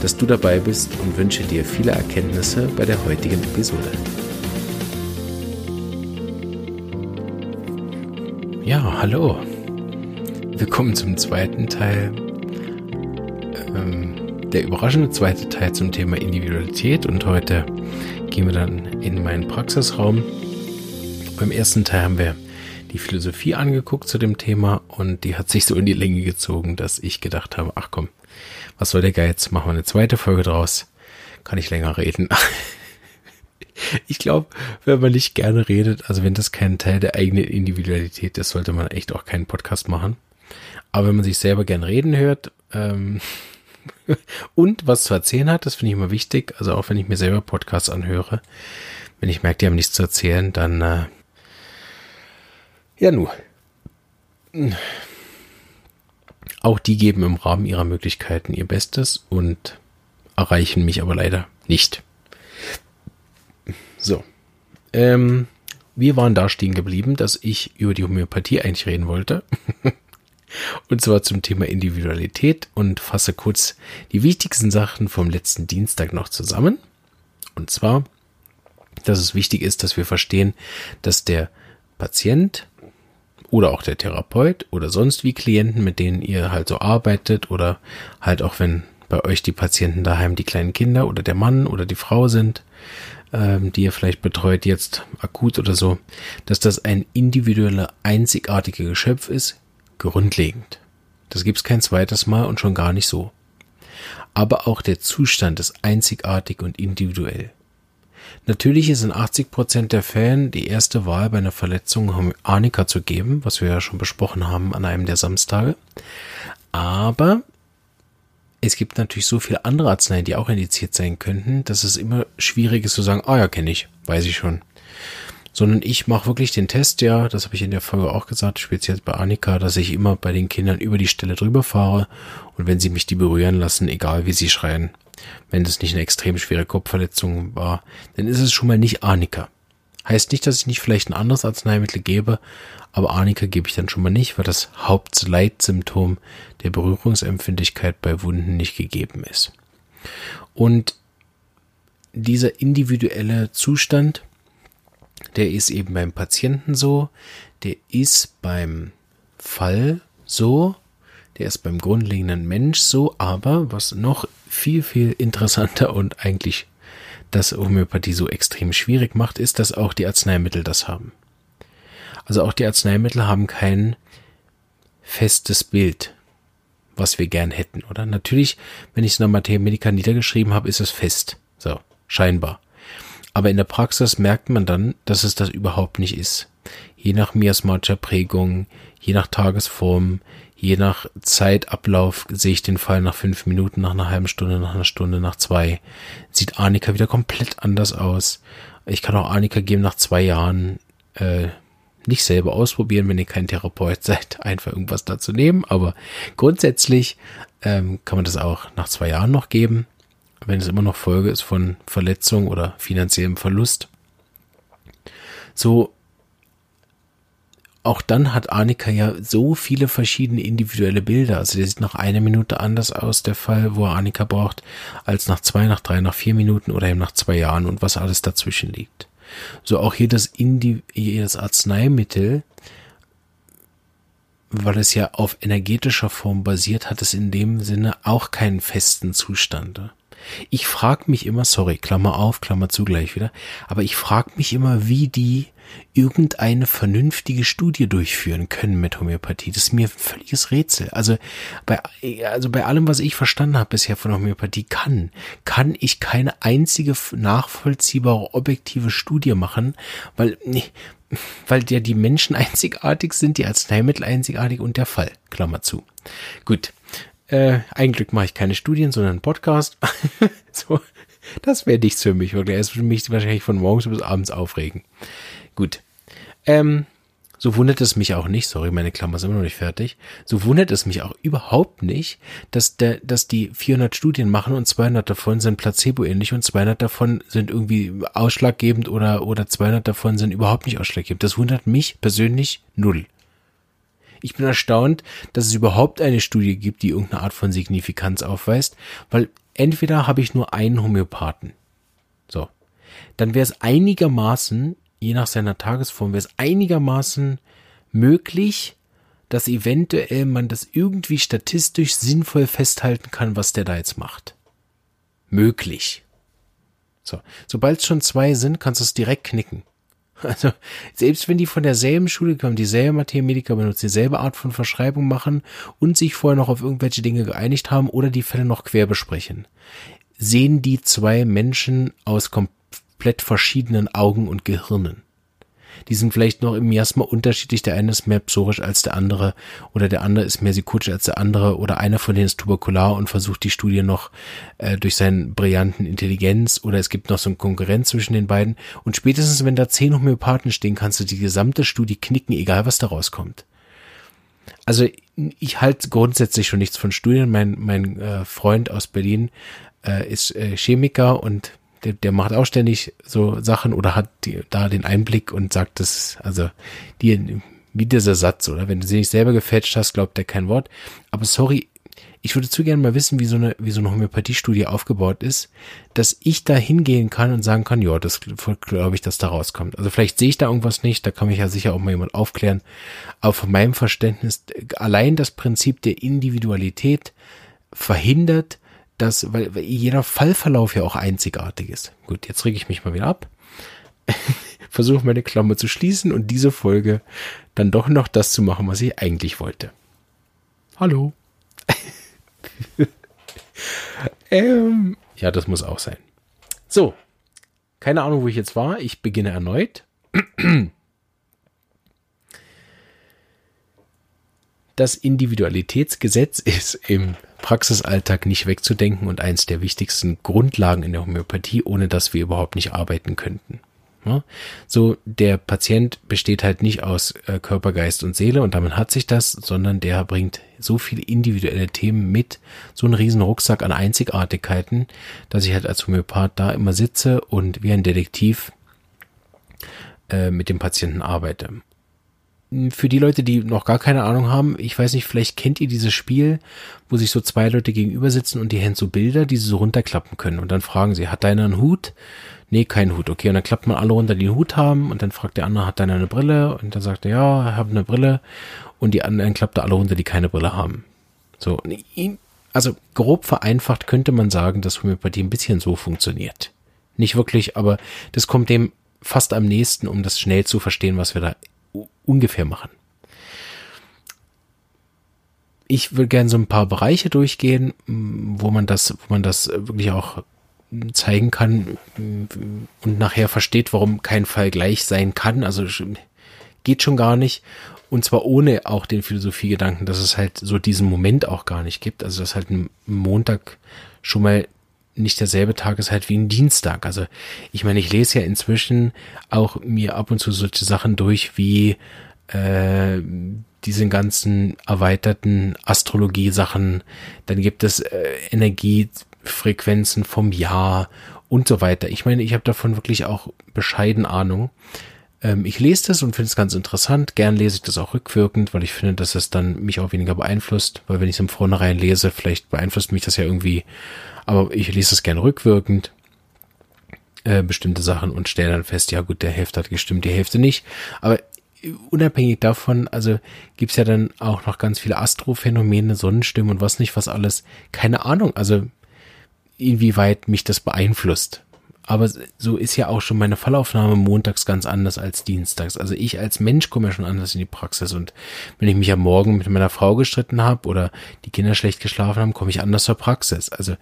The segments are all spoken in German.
dass du dabei bist und wünsche dir viele Erkenntnisse bei der heutigen Episode. Ja, hallo. Willkommen zum zweiten Teil. Ähm, der überraschende zweite Teil zum Thema Individualität und heute gehen wir dann in meinen Praxisraum. Beim ersten Teil haben wir die Philosophie angeguckt zu dem Thema und die hat sich so in die Länge gezogen, dass ich gedacht habe, ach komm, was soll der Geiz? Machen wir eine zweite Folge draus. Kann ich länger reden. ich glaube, wenn man nicht gerne redet, also wenn das kein Teil der eigenen Individualität ist, sollte man echt auch keinen Podcast machen. Aber wenn man sich selber gern reden hört ähm, und was zu erzählen hat, das finde ich immer wichtig. Also auch wenn ich mir selber Podcasts anhöre, wenn ich merke, die haben nichts zu erzählen, dann äh, ja nu. Auch die geben im Rahmen ihrer Möglichkeiten ihr Bestes und erreichen mich aber leider nicht. So. Ähm, wir waren da stehen geblieben, dass ich über die Homöopathie eigentlich reden wollte. und zwar zum Thema Individualität und fasse kurz die wichtigsten Sachen vom letzten Dienstag noch zusammen. Und zwar, dass es wichtig ist, dass wir verstehen, dass der Patient oder auch der Therapeut oder sonst wie Klienten, mit denen ihr halt so arbeitet oder halt auch wenn bei euch die Patienten daheim die kleinen Kinder oder der Mann oder die Frau sind, ähm, die ihr vielleicht betreut jetzt akut oder so, dass das ein individueller, einzigartiger Geschöpf ist, grundlegend. Das gibt's kein zweites Mal und schon gar nicht so. Aber auch der Zustand ist einzigartig und individuell. Natürlich ist in 80 Prozent der Fällen die erste Wahl bei einer Verletzung Arnika zu geben, was wir ja schon besprochen haben an einem der Samstage. Aber es gibt natürlich so viele andere Arzneien, die auch indiziert sein könnten, dass es immer schwierig ist zu sagen, ah ja, kenne ich, weiß ich schon. Sondern ich mache wirklich den Test, ja, das habe ich in der Folge auch gesagt, speziell bei Annika, dass ich immer bei den Kindern über die Stelle drüber fahre und wenn sie mich die berühren lassen, egal wie sie schreien, wenn das nicht eine extrem schwere Kopfverletzung war, dann ist es schon mal nicht Arnika. Heißt nicht, dass ich nicht vielleicht ein anderes Arzneimittel gebe, aber Arnika gebe ich dann schon mal nicht, weil das Hauptleitsymptom der Berührungsempfindlichkeit bei Wunden nicht gegeben ist. Und dieser individuelle Zustand, der ist eben beim Patienten so, der ist beim Fall so, der ist beim grundlegenden Mensch so, aber was noch viel, viel interessanter und eigentlich das Homöopathie so extrem schwierig macht, ist, dass auch die Arzneimittel das haben. Also auch die Arzneimittel haben kein festes Bild, was wir gern hätten, oder? Natürlich, wenn ich es in der niedergeschrieben habe, ist es fest. So, scheinbar. Aber in der Praxis merkt man dann, dass es das überhaupt nicht ist. Je nach miasmatischer Prägung, je nach Tagesform, je nach Zeitablauf sehe ich den Fall nach fünf Minuten, nach einer halben Stunde, nach einer Stunde, nach zwei. Sieht Arnika wieder komplett anders aus. Ich kann auch Arnika geben nach zwei Jahren. Äh, nicht selber ausprobieren, wenn ihr kein Therapeut seid, einfach irgendwas dazu nehmen. Aber grundsätzlich ähm, kann man das auch nach zwei Jahren noch geben, wenn es immer noch Folge ist von Verletzung oder finanziellem Verlust. So auch dann hat Annika ja so viele verschiedene individuelle Bilder. Also der sieht nach einer Minute anders aus, der Fall, wo er Annika braucht, als nach zwei, nach drei, nach vier Minuten oder eben nach zwei Jahren und was alles dazwischen liegt. So auch hier das, Indi das Arzneimittel, weil es ja auf energetischer Form basiert, hat es in dem Sinne auch keinen festen Zustand. Ich frage mich immer, sorry, Klammer auf, Klammer zu gleich wieder, aber ich frage mich immer, wie die irgendeine vernünftige Studie durchführen können mit Homöopathie. Das ist mir ein völliges Rätsel. Also bei, also bei allem, was ich verstanden habe bisher von Homöopathie, kann, kann ich keine einzige nachvollziehbare objektive Studie machen, weil, weil ja die Menschen einzigartig sind, die Arzneimittel einzigartig und der Fall. Klammer zu. Gut. Äh, ein Glück mache ich keine Studien, sondern einen Podcast. so. das wäre nichts für mich, wirklich. Es würde mich wahrscheinlich von morgens bis abends aufregen. Gut. Ähm, so wundert es mich auch nicht, sorry, meine Klammer ist immer noch nicht fertig, so wundert es mich auch überhaupt nicht, dass, der, dass die 400 Studien machen und 200 davon sind placebo-ähnlich und 200 davon sind irgendwie ausschlaggebend oder, oder 200 davon sind überhaupt nicht ausschlaggebend. Das wundert mich persönlich null. Ich bin erstaunt, dass es überhaupt eine Studie gibt, die irgendeine Art von Signifikanz aufweist, weil entweder habe ich nur einen Homöopathen. So. Dann wäre es einigermaßen je nach seiner Tagesform wäre es einigermaßen möglich, dass eventuell man das irgendwie statistisch sinnvoll festhalten kann, was der da jetzt macht. Möglich. So, sobald es schon zwei sind, kannst du es direkt knicken. Also, selbst wenn die von derselben Schule kommen, dieselbe Mathematiker benutzen, dieselbe Art von Verschreibung machen und sich vorher noch auf irgendwelche Dinge geeinigt haben oder die Fälle noch quer besprechen, sehen die zwei Menschen aus komplett komplett verschiedenen Augen und Gehirnen. Die sind vielleicht noch im Miasma unterschiedlich. Der eine ist mehr psorisch als der andere oder der andere ist mehr psychotisch als der andere oder einer von denen ist tuberkular und versucht die Studie noch äh, durch seinen brillanten Intelligenz oder es gibt noch so eine Konkurrenz zwischen den beiden. Und spätestens, wenn da zehn Homöopathen stehen, kannst du die gesamte Studie knicken, egal was da rauskommt. Also ich halte grundsätzlich schon nichts von Studien. Mein, mein äh, Freund aus Berlin äh, ist äh, Chemiker und der, der macht auch ständig so Sachen oder hat die, da den Einblick und sagt das, also die, wie dieser Satz, oder? Wenn du sie nicht selber gefälscht hast, glaubt er kein Wort. Aber sorry, ich würde zu gerne mal wissen, wie so eine, wie so eine Homöopathiestudie aufgebaut ist, dass ich da hingehen kann und sagen kann, ja, das glaube ich, dass da rauskommt. Also vielleicht sehe ich da irgendwas nicht, da kann mich ja sicher auch mal jemand aufklären. Aber von meinem Verständnis, allein das Prinzip der Individualität verhindert, dass, weil, weil jeder Fallverlauf ja auch einzigartig ist. Gut, jetzt reg ich mich mal wieder ab. Versuche meine Klammer zu schließen und diese Folge dann doch noch das zu machen, was ich eigentlich wollte. Hallo. ähm, ja, das muss auch sein. So. Keine Ahnung, wo ich jetzt war. Ich beginne erneut. Das Individualitätsgesetz ist im Praxisalltag nicht wegzudenken und eins der wichtigsten Grundlagen in der Homöopathie, ohne dass wir überhaupt nicht arbeiten könnten. Ja, so, der Patient besteht halt nicht aus äh, Körper, Geist und Seele und damit hat sich das, sondern der bringt so viele individuelle Themen mit, so einen riesen Rucksack an Einzigartigkeiten, dass ich halt als Homöopath da immer sitze und wie ein Detektiv äh, mit dem Patienten arbeite für die Leute, die noch gar keine Ahnung haben, ich weiß nicht, vielleicht kennt ihr dieses Spiel, wo sich so zwei Leute gegenüber sitzen und die haben so Bilder, die sie so runterklappen können. Und dann fragen sie, hat deiner einen Hut? Nee, kein Hut. Okay, und dann klappt man alle runter, die einen Hut haben. Und dann fragt der andere, hat deiner eine Brille? Und dann sagt er, ja, ich habe eine Brille. Und die anderen klappt er alle runter, die keine Brille haben. So, also grob vereinfacht könnte man sagen, dass Homöopathie ein bisschen so funktioniert. Nicht wirklich, aber das kommt dem fast am nächsten, um das schnell zu verstehen, was wir da ungefähr machen. Ich würde gerne so ein paar Bereiche durchgehen, wo man das, wo man das wirklich auch zeigen kann und nachher versteht, warum kein Fall gleich sein kann. Also geht schon gar nicht. Und zwar ohne auch den Philosophiegedanken, dass es halt so diesen Moment auch gar nicht gibt. Also dass halt ein Montag schon mal nicht derselbe Tag ist halt wie ein Dienstag. Also ich meine, ich lese ja inzwischen auch mir ab und zu solche Sachen durch wie äh, diese ganzen erweiterten Astrologie-Sachen. Dann gibt es äh, Energiefrequenzen vom Jahr und so weiter. Ich meine, ich habe davon wirklich auch bescheiden Ahnung. Ähm, ich lese das und finde es ganz interessant. Gern lese ich das auch rückwirkend, weil ich finde, dass es dann mich auch weniger beeinflusst. Weil wenn ich es im Vornherein lese, vielleicht beeinflusst mich das ja irgendwie aber ich lese es gerne rückwirkend, äh, bestimmte Sachen und stelle dann fest, ja gut, der Hälfte hat gestimmt, die Hälfte nicht. Aber unabhängig davon, also gibt's ja dann auch noch ganz viele Astrophänomene, Sonnenstimmen und was nicht, was alles. Keine Ahnung, also inwieweit mich das beeinflusst. Aber so ist ja auch schon meine Fallaufnahme montags ganz anders als dienstags. Also ich als Mensch komme ja schon anders in die Praxis. Und wenn ich mich am Morgen mit meiner Frau gestritten habe oder die Kinder schlecht geschlafen haben, komme ich anders zur Praxis. Also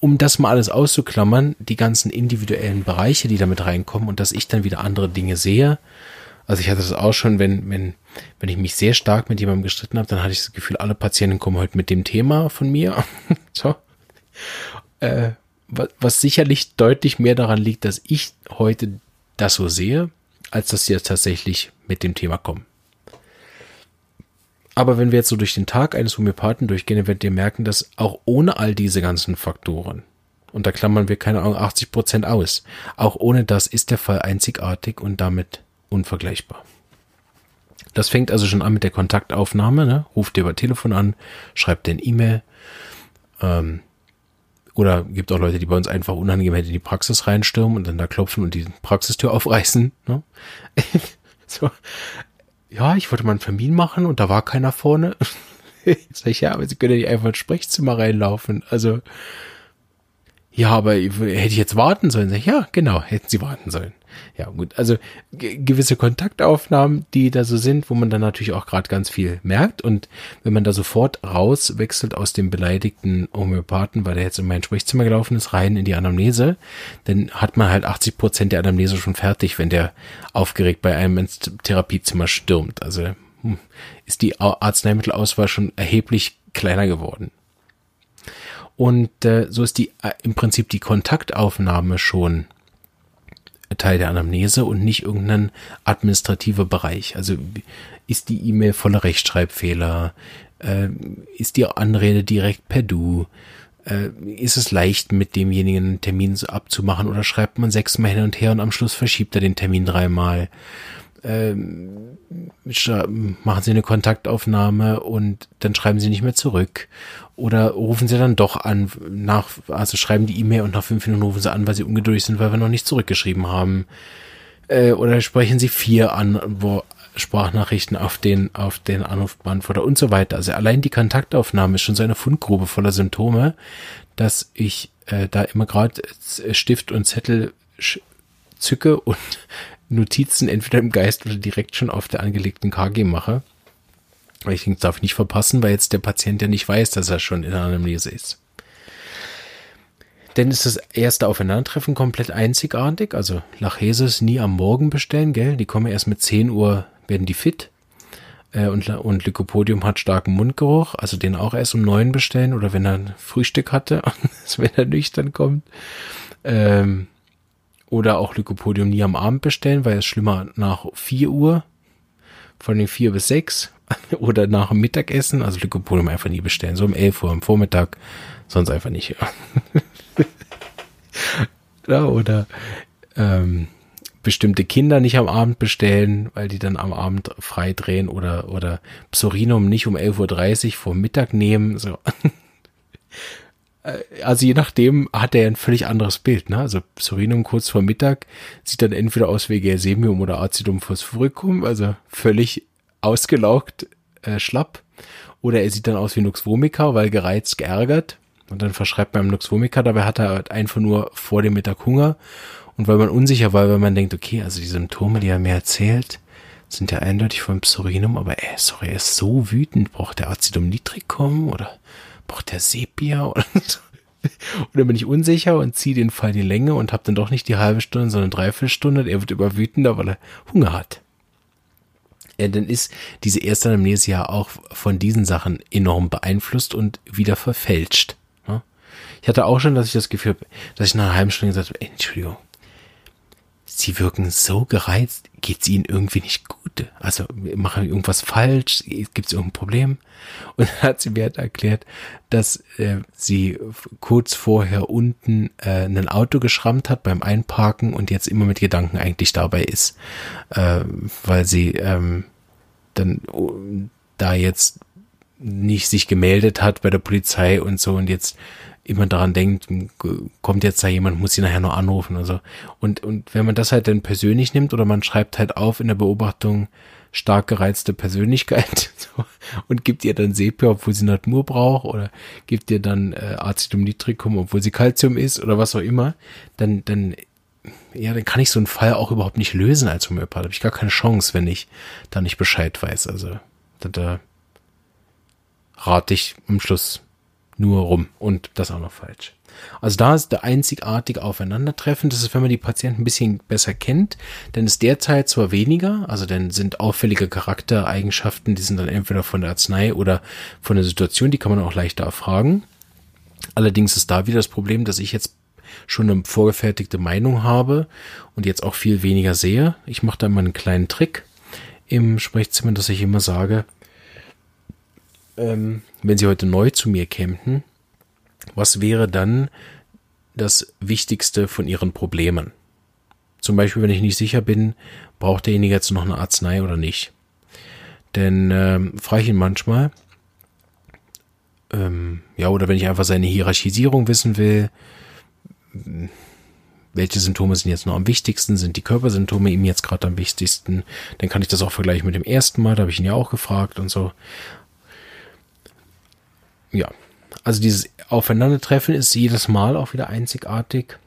um das mal alles auszuklammern, die ganzen individuellen Bereiche, die damit reinkommen und dass ich dann wieder andere Dinge sehe. Also ich hatte das auch schon, wenn, wenn, wenn ich mich sehr stark mit jemandem gestritten habe, dann hatte ich das Gefühl, alle Patienten kommen heute mit dem Thema von mir. so. Äh, was sicherlich deutlich mehr daran liegt, dass ich heute das so sehe, als dass sie jetzt tatsächlich mit dem Thema kommen. Aber wenn wir jetzt so durch den Tag eines Homöopathen durchgehen, dann werdet ihr merken, dass auch ohne all diese ganzen Faktoren, und da klammern wir keine Ahnung 80 Prozent aus, auch ohne das ist der Fall einzigartig und damit unvergleichbar. Das fängt also schon an mit der Kontaktaufnahme, ne? ruft dir über Telefon an, schreibt dir ein E-Mail, ähm, oder gibt auch Leute, die bei uns einfach unangenehm in die Praxis reinstürmen und dann da klopfen und die Praxistür aufreißen. Ne? so. Ja, ich wollte mal einen Termin machen und da war keiner vorne. Sag ich, ja, aber Sie können ja nicht einfach ins Sprechzimmer reinlaufen. Also, ja, aber hätte ich jetzt warten sollen? Sag ich, ja, genau, hätten Sie warten sollen ja gut, also gewisse Kontaktaufnahmen, die da so sind, wo man dann natürlich auch gerade ganz viel merkt und wenn man da sofort rauswechselt aus dem beleidigten Homöopathen, weil der jetzt in mein Sprechzimmer gelaufen ist, rein in die Anamnese, dann hat man halt 80 Prozent der Anamnese schon fertig, wenn der aufgeregt bei einem ins Therapiezimmer stürmt. Also hm, ist die Arzneimittelauswahl schon erheblich kleiner geworden. Und äh, so ist die äh, im Prinzip die Kontaktaufnahme schon Teil der Anamnese und nicht irgendein administrativer Bereich. Also ist die E-Mail voller Rechtschreibfehler? Äh, ist die Anrede direkt per Du? Äh, ist es leicht, mit demjenigen einen Termin abzumachen oder schreibt man sechsmal hin und her und am Schluss verschiebt er den Termin dreimal? Ähm, machen Sie eine Kontaktaufnahme und dann schreiben Sie nicht mehr zurück. Oder rufen Sie dann doch an, nach, also schreiben die E-Mail und nach fünf Minuten rufen Sie an, weil Sie ungeduldig sind, weil wir noch nicht zurückgeschrieben haben. Äh, oder sprechen Sie vier an, wo Sprachnachrichten auf den, auf den Anrufbeantworter und so weiter. Also allein die Kontaktaufnahme ist schon so eine Fundgrube voller Symptome, dass ich äh, da immer gerade Stift und Zettel zücke und Notizen entweder im Geist oder direkt schon auf der angelegten KG mache. Weil ich denke, das darf ich nicht verpassen, weil jetzt der Patient ja nicht weiß, dass er schon in der Anamnese ist. Denn ist das erste Aufeinandertreffen komplett einzigartig. Also Lachesis nie am Morgen bestellen, gell? Die kommen erst mit 10 Uhr, werden die fit. Äh, und, und Lycopodium hat starken Mundgeruch, also den auch erst um 9 bestellen oder wenn er ein Frühstück hatte, wenn er nüchtern kommt. Ähm, oder auch Lycopodium nie am Abend bestellen, weil es schlimmer nach 4 Uhr, von den 4 bis 6 oder nach dem Mittagessen, also Lycopodium einfach nie bestellen, so um 11 Uhr am Vormittag, sonst einfach nicht. ja, oder ähm, bestimmte Kinder nicht am Abend bestellen, weil die dann am Abend frei drehen oder, oder Psorinum nicht um 11.30 Uhr vor Mittag nehmen. So. Äh, also je nachdem hat er ein völlig anderes Bild. Ne? Also Psorinum kurz vor Mittag sieht dann entweder aus wie Gersemium oder Acidum phosphoricum, also völlig ausgelaugt, äh, schlapp. Oder er sieht dann aus wie Nux vomica, weil gereizt, geärgert. Und dann verschreibt man ihm Nux vomica, dabei hat er halt einfach nur vor dem Mittag Hunger. Und weil man unsicher war, weil man denkt, okay, also die Symptome, die er mir erzählt, sind ja eindeutig vom Psorinum, aber ey, sorry, er ist so wütend, braucht der Acidum nitricum oder braucht der Sepia so. Und dann bin ich unsicher und ziehe den Fall die Länge und habe dann doch nicht die halbe Stunde, sondern dreiviertel Stunde. Und er wird immer wütender, weil er Hunger hat. Ja, dann ist diese erste Anamnese ja auch von diesen Sachen enorm beeinflusst und wieder verfälscht. Ich hatte auch schon, dass ich das Gefühl habe, dass ich nach einer halben Stunde gesagt habe, Entschuldigung, Sie wirken so gereizt, geht es Ihnen irgendwie nicht gut? Also machen irgendwas falsch? Gibt es irgendein Problem? Und dann hat sie mir halt erklärt, dass äh, sie kurz vorher unten äh, ein Auto geschrammt hat beim Einparken und jetzt immer mit Gedanken eigentlich dabei ist, äh, weil sie ähm, dann uh, da jetzt nicht sich gemeldet hat bei der Polizei und so und jetzt immer daran denkt, kommt jetzt da jemand, muss sie nachher noch anrufen und so. Und, und wenn man das halt dann persönlich nimmt oder man schreibt halt auf in der Beobachtung stark gereizte Persönlichkeit so, und gibt ihr dann Sepia, obwohl sie Natmur braucht oder gibt ihr dann äh, Acetum-Nitricum, obwohl sie Calcium ist oder was auch immer, dann, dann ja, dann kann ich so einen Fall auch überhaupt nicht lösen als Homöopath. Habe ich gar keine Chance, wenn ich da nicht Bescheid weiß. Also da, da rate ich am Schluss nur rum und das auch noch falsch. Also da ist der einzigartige Aufeinandertreffen. Das ist, wenn man die Patienten ein bisschen besser kennt, denn ist derzeit zwar weniger, also dann sind auffällige Charaktereigenschaften, die sind dann entweder von der Arznei oder von der Situation, die kann man auch leichter erfragen. Allerdings ist da wieder das Problem, dass ich jetzt schon eine vorgefertigte Meinung habe und jetzt auch viel weniger sehe. Ich mache da mal einen kleinen Trick im Sprechzimmer, dass ich immer sage, ähm, wenn Sie heute neu zu mir kämen, was wäre dann das Wichtigste von Ihren Problemen? Zum Beispiel, wenn ich nicht sicher bin, braucht derjenige jetzt noch eine Arznei oder nicht. Denn ähm, frage ich ihn manchmal, ähm, ja, oder wenn ich einfach seine Hierarchisierung wissen will, welche Symptome sind jetzt noch am wichtigsten, sind die Körpersymptome ihm jetzt gerade am wichtigsten, dann kann ich das auch vergleichen mit dem ersten Mal, da habe ich ihn ja auch gefragt und so. Ja, also dieses Aufeinandertreffen ist jedes Mal auch wieder einzigartig.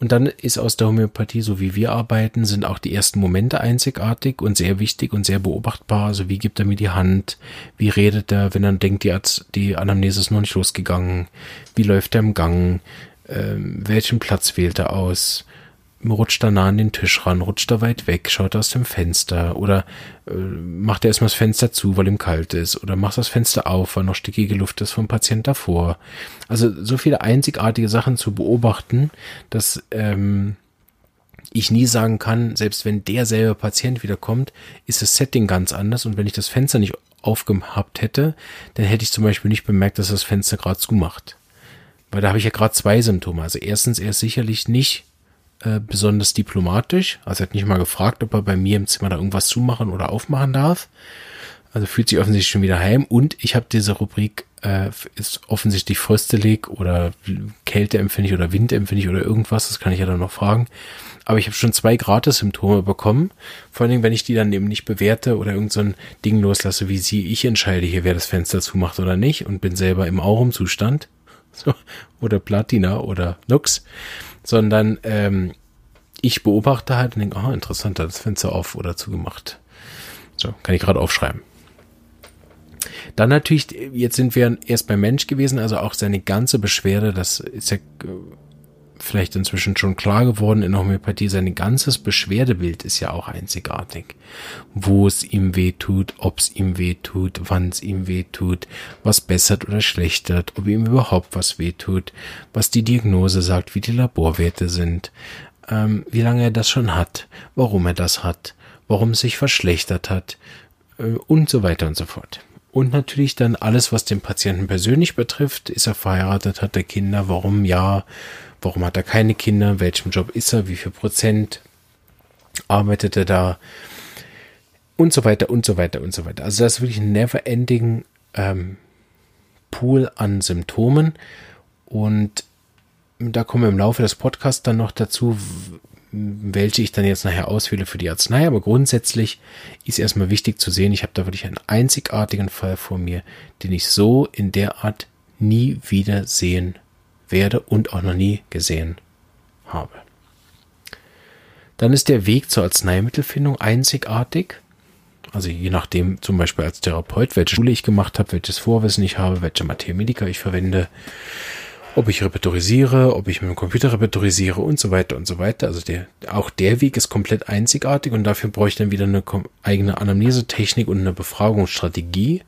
Und dann ist aus der Homöopathie, so wie wir arbeiten, sind auch die ersten Momente einzigartig und sehr wichtig und sehr beobachtbar. Also wie gibt er mir die Hand? Wie redet er, wenn er denkt, die, Arzt, die Anamnese ist noch nicht losgegangen? Wie läuft er im Gang? Ähm, welchen Platz wählt er aus? Rutscht er nah an den Tisch ran, rutscht er weit weg, schaut aus dem Fenster oder äh, macht er erstmal das Fenster zu, weil ihm kalt ist oder macht das Fenster auf, weil noch stickige Luft ist vom Patient davor. Also so viele einzigartige Sachen zu beobachten, dass ähm, ich nie sagen kann, selbst wenn derselbe Patient wiederkommt, ist das Setting ganz anders und wenn ich das Fenster nicht aufgehabt hätte, dann hätte ich zum Beispiel nicht bemerkt, dass das Fenster gerade zumacht. Weil da habe ich ja gerade zwei Symptome. Also erstens, er ist sicherlich nicht äh, besonders diplomatisch. Also er hat nicht mal gefragt, ob er bei mir im Zimmer da irgendwas zumachen oder aufmachen darf. Also fühlt sich offensichtlich schon wieder heim. Und ich habe diese Rubrik, äh, ist offensichtlich fröstelig oder kälteempfindlich oder windempfindlich oder irgendwas. Das kann ich ja dann noch fragen. Aber ich habe schon zwei Gratis-Symptome bekommen. Vor allen Dingen, wenn ich die dann eben nicht bewerte oder irgend so ein Ding loslasse, wie sie. Ich entscheide hier, wer das Fenster zumacht oder nicht und bin selber im Aurum-Zustand. So, oder Platina oder Nux sondern ähm, ich beobachte halt und denke, ah, interessant, das Fenster auf oder zugemacht. So, kann ich gerade aufschreiben. Dann natürlich, jetzt sind wir erst beim Mensch gewesen, also auch seine ganze Beschwerde, das ist ja äh, vielleicht inzwischen schon klar geworden in Homöopathie, sein ganzes Beschwerdebild ist ja auch einzigartig. Wo es ihm weh tut, ob es ihm weh tut, wann es ihm weh tut, was bessert oder schlechtert, ob ihm überhaupt was weh tut, was die Diagnose sagt, wie die Laborwerte sind, ähm, wie lange er das schon hat, warum er das hat, warum es sich verschlechtert hat äh, und so weiter und so fort. Und natürlich dann alles, was den Patienten persönlich betrifft. Ist er verheiratet, hat er Kinder, warum ja, Warum hat er keine Kinder? In welchem Job ist er? Wie viel Prozent arbeitet er da? Und so weiter und so weiter und so weiter. Also das ist wirklich ein never-ending ähm, Pool an Symptomen. Und da kommen wir im Laufe des Podcasts dann noch dazu, welche ich dann jetzt nachher auswähle für die Arznei. Aber grundsätzlich ist erstmal wichtig zu sehen, ich habe da wirklich einen einzigartigen Fall vor mir, den ich so in der Art nie wieder sehen werde und auch noch nie gesehen habe. Dann ist der Weg zur Arzneimittelfindung einzigartig. Also je nachdem, zum Beispiel als Therapeut, welche Schule ich gemacht habe, welches Vorwissen ich habe, welche Mathematiker ich verwende, ob ich repertorisiere, ob ich mit dem Computer repertorisiere und so weiter und so weiter. Also der, auch der Weg ist komplett einzigartig und dafür brauche ich dann wieder eine eigene Anamnesetechnik und eine Befragungsstrategie.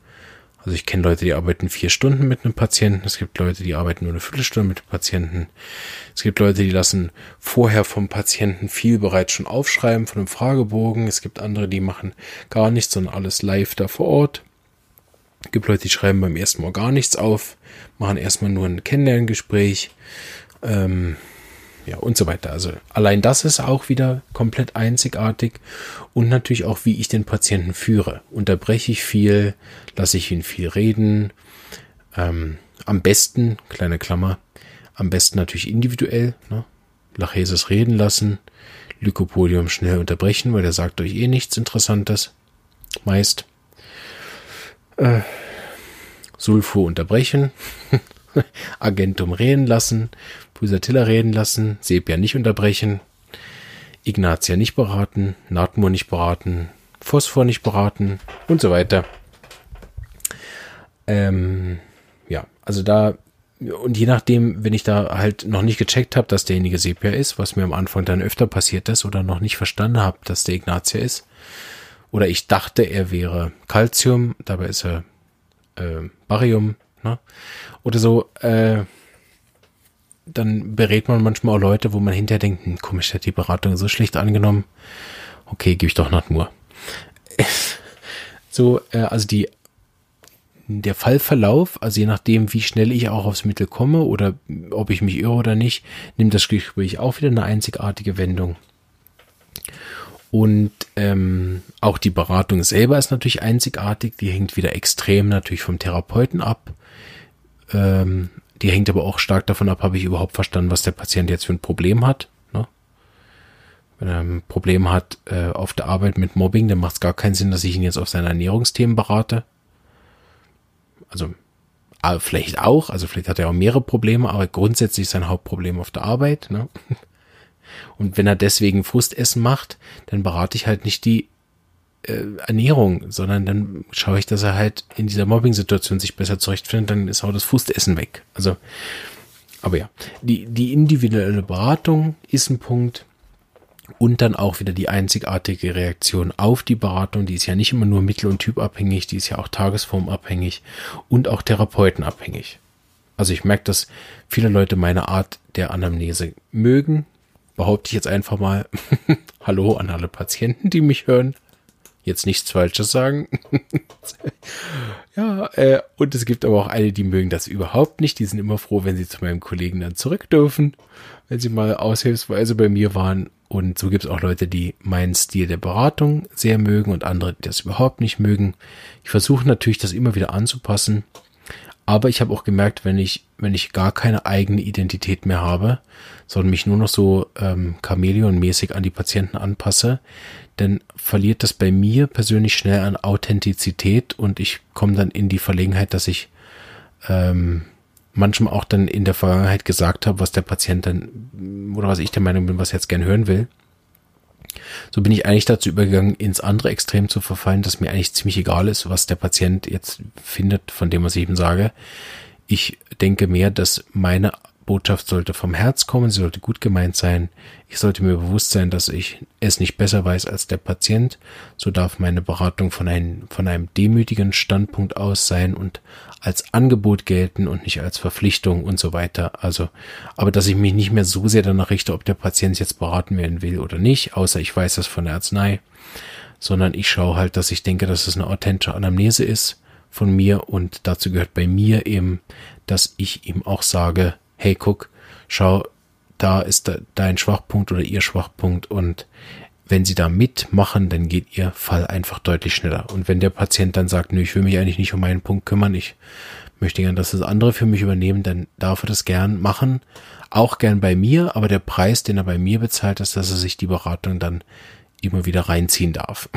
Also ich kenne Leute, die arbeiten vier Stunden mit einem Patienten. Es gibt Leute, die arbeiten nur eine Viertelstunde mit dem Patienten. Es gibt Leute, die lassen vorher vom Patienten viel bereits schon aufschreiben von einem Fragebogen. Es gibt andere, die machen gar nichts, sondern alles live da vor Ort. Gibt Leute, die schreiben beim ersten Mal gar nichts auf, machen erstmal nur ein Kennenlerngespräch. Ähm, ja, und so weiter. Also allein das ist auch wieder komplett einzigartig und natürlich auch, wie ich den Patienten führe. Unterbreche ich viel, lasse ich ihn viel reden. Ähm, am besten, kleine Klammer, am besten natürlich individuell, ne? Lachesis reden lassen, Lycopodium schnell unterbrechen, weil der sagt euch eh nichts Interessantes. Meist. Äh, Sulfur unterbrechen, Agentum reden lassen, Pusatilla reden lassen, Sepia nicht unterbrechen, Ignatia nicht beraten, Natmur nicht beraten, Phosphor nicht beraten und so weiter. Ähm, ja, also da und je nachdem, wenn ich da halt noch nicht gecheckt habe, dass derjenige Sepia ist, was mir am Anfang dann öfter passiert ist oder noch nicht verstanden habe, dass der Ignatia ist, oder ich dachte, er wäre Calcium, dabei ist er äh, Barium, ne? oder so, äh, dann berät man manchmal auch Leute, wo man hinterher denkt, hm, komisch, hat die Beratung so schlecht angenommen. Okay, gebe ich doch nach nur. so, äh, also die der Fallverlauf, also je nachdem, wie schnell ich auch aufs Mittel komme oder ob ich mich irre oder nicht, nimmt das Gespräch auch wieder eine einzigartige Wendung. Und ähm, auch die Beratung selber ist natürlich einzigartig. Die hängt wieder extrem natürlich vom Therapeuten ab. Ähm, die hängt aber auch stark davon ab, habe ich überhaupt verstanden, was der Patient jetzt für ein Problem hat. Ne? Wenn er ein Problem hat äh, auf der Arbeit mit Mobbing, dann macht es gar keinen Sinn, dass ich ihn jetzt auf seine Ernährungsthemen berate. Also äh, vielleicht auch, also vielleicht hat er auch mehrere Probleme, aber grundsätzlich sein Hauptproblem auf der Arbeit. Ne? Und wenn er deswegen Frustessen macht, dann berate ich halt nicht die äh, Ernährung, sondern dann schaue ich, dass er halt in dieser Mobbing-Situation sich besser zurechtfindet, dann ist auch das Frustessen weg. Also, aber ja, die, die individuelle Beratung ist ein Punkt. Und dann auch wieder die einzigartige Reaktion auf die Beratung, die ist ja nicht immer nur mittel- und typabhängig, die ist ja auch tagesformabhängig und auch therapeutenabhängig. Also ich merke, dass viele Leute meine Art der Anamnese mögen, behaupte ich jetzt einfach mal, hallo an alle Patienten, die mich hören. Jetzt nichts Falsches sagen. ja, äh, und es gibt aber auch eine, die mögen das überhaupt nicht. Die sind immer froh, wenn sie zu meinem Kollegen dann zurück dürfen, wenn sie mal aushilfsweise bei mir waren. Und so gibt es auch Leute, die meinen Stil der Beratung sehr mögen und andere, die das überhaupt nicht mögen. Ich versuche natürlich, das immer wieder anzupassen. Aber ich habe auch gemerkt, wenn ich, wenn ich gar keine eigene Identität mehr habe, sondern mich nur noch so ähm, Chamäleon-mäßig an die Patienten anpasse, dann verliert das bei mir persönlich schnell an Authentizität und ich komme dann in die Verlegenheit, dass ich ähm, manchmal auch dann in der Vergangenheit gesagt habe, was der Patient dann oder was ich der Meinung bin, was er jetzt gern hören will. So bin ich eigentlich dazu übergegangen, ins andere Extrem zu verfallen, dass mir eigentlich ziemlich egal ist, was der Patient jetzt findet, von dem, was ich ihm sage. Ich denke mehr, dass meine Botschaft sollte vom Herz kommen, sie sollte gut gemeint sein. Ich sollte mir bewusst sein, dass ich es nicht besser weiß als der Patient. So darf meine Beratung von einem, von einem demütigen Standpunkt aus sein und als Angebot gelten und nicht als Verpflichtung und so weiter. Also, aber dass ich mich nicht mehr so sehr danach richte, ob der Patient jetzt beraten werden will oder nicht, außer ich weiß das von der Arznei, sondern ich schaue halt, dass ich denke, dass es eine authentische Anamnese ist von mir und dazu gehört bei mir eben, dass ich ihm auch sage, hey, guck, schau, da ist dein Schwachpunkt oder ihr Schwachpunkt und wenn sie da mitmachen, dann geht ihr Fall einfach deutlich schneller. Und wenn der Patient dann sagt, nö, ich will mich eigentlich nicht um meinen Punkt kümmern, ich möchte gern, dass das andere für mich übernehmen, dann darf er das gern machen. Auch gern bei mir, aber der Preis, den er bei mir bezahlt, ist, dass er sich die Beratung dann immer wieder reinziehen darf.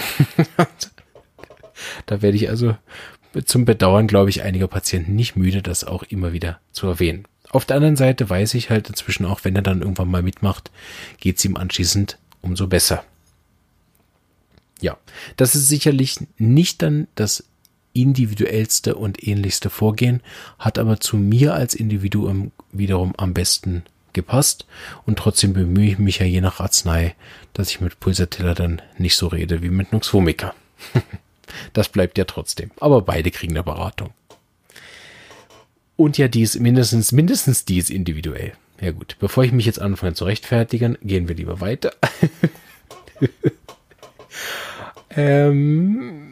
da werde ich also zum Bedauern, glaube ich, einiger Patienten nicht müde, das auch immer wieder zu erwähnen. Auf der anderen Seite weiß ich halt inzwischen auch, wenn er dann irgendwann mal mitmacht, geht es ihm anschließend umso besser. Ja, das ist sicherlich nicht dann das individuellste und ähnlichste Vorgehen, hat aber zu mir als Individuum wiederum am besten gepasst und trotzdem bemühe ich mich ja je nach Arznei, dass ich mit Pulsatilla dann nicht so rede wie mit Nux Vomica. das bleibt ja trotzdem, aber beide kriegen eine Beratung. Und ja, dies mindestens, mindestens dies individuell. Ja gut, bevor ich mich jetzt anfange zu rechtfertigen, gehen wir lieber weiter. ähm,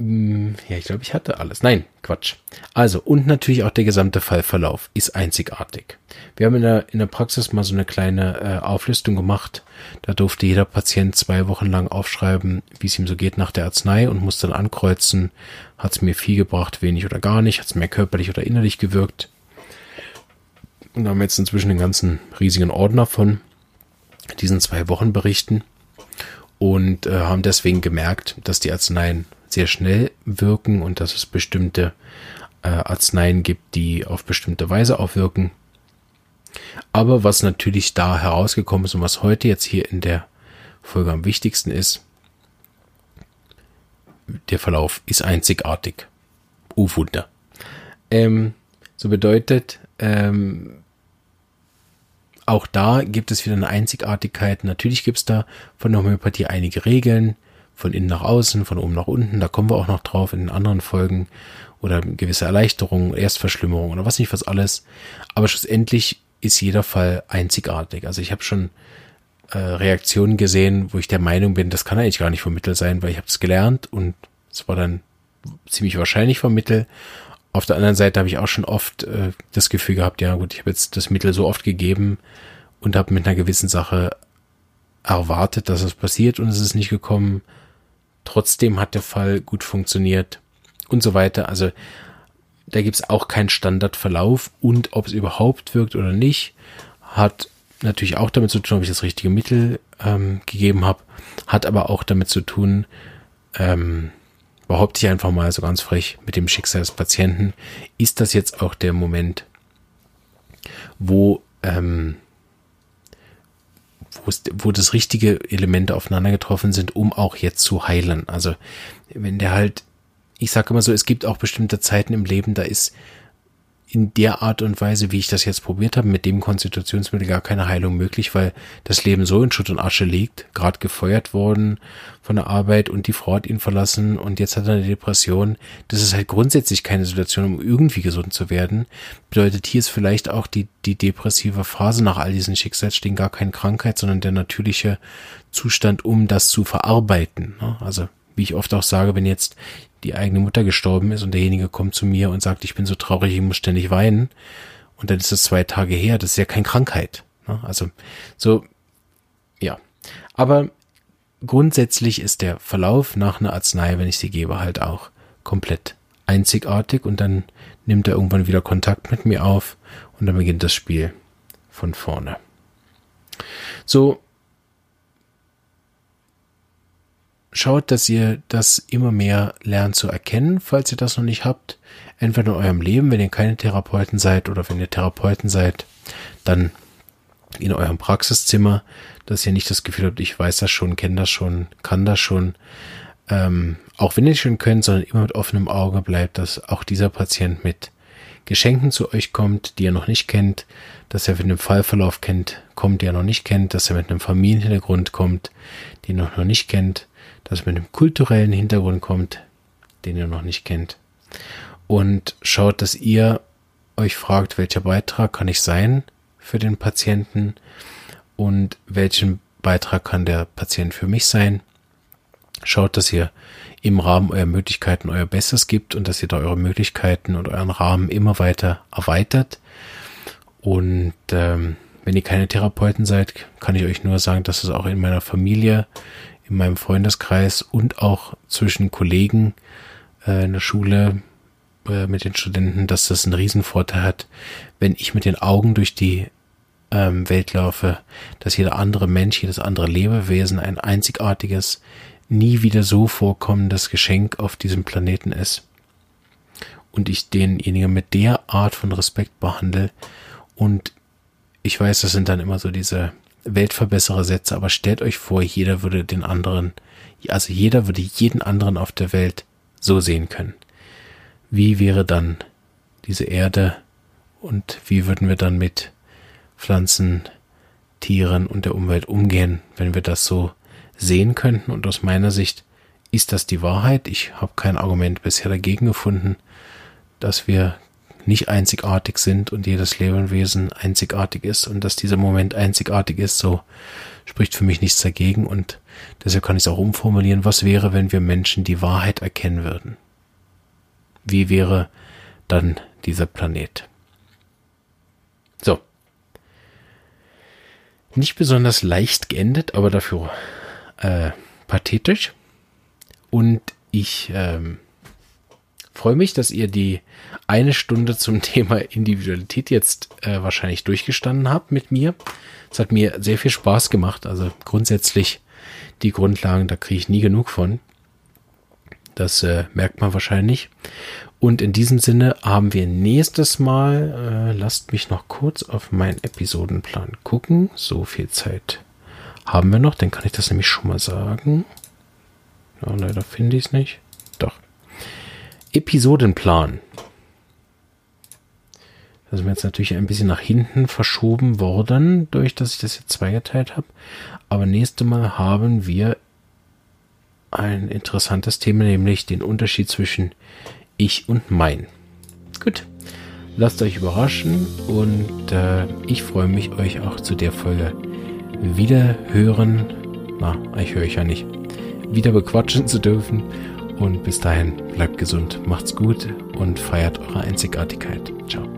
ja, ich glaube, ich hatte alles. Nein, Quatsch. Also, und natürlich auch der gesamte Fallverlauf ist einzigartig. Wir haben in der, in der Praxis mal so eine kleine äh, Auflistung gemacht. Da durfte jeder Patient zwei Wochen lang aufschreiben, wie es ihm so geht nach der Arznei und muss dann ankreuzen, hat es mir viel gebracht, wenig oder gar nicht, hat es mehr körperlich oder innerlich gewirkt. Und da haben wir jetzt inzwischen den ganzen riesigen Ordner von diesen zwei Wochen Berichten und äh, haben deswegen gemerkt, dass die Arzneien sehr schnell wirken und dass es bestimmte äh, Arzneien gibt, die auf bestimmte Weise aufwirken. Aber was natürlich da herausgekommen ist und was heute jetzt hier in der Folge am wichtigsten ist, der Verlauf ist einzigartig. Oh Wunder. Ähm, so bedeutet, ähm, auch da gibt es wieder eine Einzigartigkeit. Natürlich gibt es da von der Homöopathie einige Regeln, von innen nach außen, von oben nach unten. Da kommen wir auch noch drauf in den anderen Folgen. Oder gewisse Erleichterungen, Erstverschlimmerung oder was nicht was alles. Aber schlussendlich ist jeder Fall einzigartig. Also ich habe schon äh, Reaktionen gesehen, wo ich der Meinung bin, das kann eigentlich gar nicht vom Mittel sein, weil ich habe es gelernt und es war dann ziemlich wahrscheinlich vom Mittel. Auf der anderen Seite habe ich auch schon oft äh, das Gefühl gehabt, ja gut, ich habe jetzt das Mittel so oft gegeben und habe mit einer gewissen Sache erwartet, dass es passiert und es ist nicht gekommen. Trotzdem hat der Fall gut funktioniert und so weiter. Also da gibt's auch keinen Standardverlauf und ob es überhaupt wirkt oder nicht, hat natürlich auch damit zu tun, ob ich das richtige Mittel ähm, gegeben habe, hat aber auch damit zu tun, ähm, behaupte ich einfach mal so ganz frech mit dem Schicksal des Patienten, ist das jetzt auch der Moment, wo ähm, wo das richtige Elemente aufeinander getroffen sind, um auch jetzt zu heilen. Also wenn der halt, ich sage immer so, es gibt auch bestimmte Zeiten im Leben, da ist in der Art und Weise, wie ich das jetzt probiert habe, mit dem Konstitutionsmittel gar keine Heilung möglich, weil das Leben so in Schutt und Asche liegt, gerade gefeuert worden von der Arbeit und die Frau hat ihn verlassen und jetzt hat er eine Depression. Das ist halt grundsätzlich keine Situation, um irgendwie gesund zu werden. Bedeutet, hier ist vielleicht auch die, die depressive Phase nach all diesen Schicksalsschlägen gar keine Krankheit, sondern der natürliche Zustand, um das zu verarbeiten. Ne? Also wie ich oft auch sage, wenn jetzt die eigene Mutter gestorben ist und derjenige kommt zu mir und sagt, ich bin so traurig, ich muss ständig weinen. Und dann ist es zwei Tage her, das ist ja keine Krankheit. Ne? Also so, ja. Aber grundsätzlich ist der Verlauf nach einer Arznei, wenn ich sie gebe, halt auch komplett einzigartig und dann nimmt er irgendwann wieder Kontakt mit mir auf und dann beginnt das Spiel von vorne. So, schaut, dass ihr das immer mehr lernt zu erkennen, falls ihr das noch nicht habt. Entweder in eurem Leben, wenn ihr keine Therapeuten seid oder wenn ihr Therapeuten seid, dann in eurem Praxiszimmer, dass ihr nicht das Gefühl habt, ich weiß das schon, kenne das schon, kann das schon. Ähm, auch wenn ihr es schon könnt, sondern immer mit offenem Auge bleibt, dass auch dieser Patient mit Geschenken zu euch kommt, die ihr noch nicht kennt, dass er mit einem Fallverlauf kennt, kommt, die er noch nicht kennt, dass er mit einem Familienhintergrund kommt, den er noch nicht kennt, das mit einem kulturellen Hintergrund kommt, den ihr noch nicht kennt. Und schaut, dass ihr euch fragt, welcher Beitrag kann ich sein für den Patienten und welchen Beitrag kann der Patient für mich sein. Schaut, dass ihr im Rahmen eurer Möglichkeiten euer Bestes gibt und dass ihr da eure Möglichkeiten und euren Rahmen immer weiter erweitert. Und ähm, wenn ihr keine Therapeuten seid, kann ich euch nur sagen, dass es auch in meiner Familie in meinem Freundeskreis und auch zwischen Kollegen äh, in der Schule äh, mit den Studenten, dass das einen Riesenvorteil hat, wenn ich mit den Augen durch die ähm, Welt laufe, dass jeder andere Mensch, jedes andere Lebewesen ein einzigartiges, nie wieder so vorkommendes Geschenk auf diesem Planeten ist. Und ich denjenigen mit der Art von Respekt behandle. Und ich weiß, das sind dann immer so diese Weltverbesserer Sätze, aber stellt euch vor, jeder würde den anderen, also jeder würde jeden anderen auf der Welt so sehen können. Wie wäre dann diese Erde und wie würden wir dann mit Pflanzen, Tieren und der Umwelt umgehen, wenn wir das so sehen könnten? Und aus meiner Sicht ist das die Wahrheit. Ich habe kein Argument bisher dagegen gefunden, dass wir nicht einzigartig sind und jedes Lebewesen einzigartig ist und dass dieser Moment einzigartig ist, so spricht für mich nichts dagegen und deshalb kann ich es auch umformulieren, was wäre, wenn wir Menschen die Wahrheit erkennen würden? Wie wäre dann dieser Planet? So. Nicht besonders leicht geendet, aber dafür äh, pathetisch. Und ich ähm, freue mich, dass ihr die eine Stunde zum Thema Individualität jetzt äh, wahrscheinlich durchgestanden habt mit mir. Es hat mir sehr viel Spaß gemacht. Also grundsätzlich die Grundlagen, da kriege ich nie genug von. Das äh, merkt man wahrscheinlich. Und in diesem Sinne haben wir nächstes Mal, äh, lasst mich noch kurz auf meinen Episodenplan gucken. So viel Zeit haben wir noch, dann kann ich das nämlich schon mal sagen. Ja, leider finde ich es nicht. Episodenplan. Das ist mir jetzt natürlich ein bisschen nach hinten verschoben worden, durch dass ich das jetzt zweigeteilt habe. Aber nächstes Mal haben wir ein interessantes Thema, nämlich den Unterschied zwischen ich und mein. Gut, lasst euch überraschen und äh, ich freue mich, euch auch zu der Folge wieder hören. Na, ich höre ich ja nicht. Wieder bequatschen zu dürfen. Und bis dahin, bleibt gesund, macht's gut und feiert eure Einzigartigkeit. Ciao.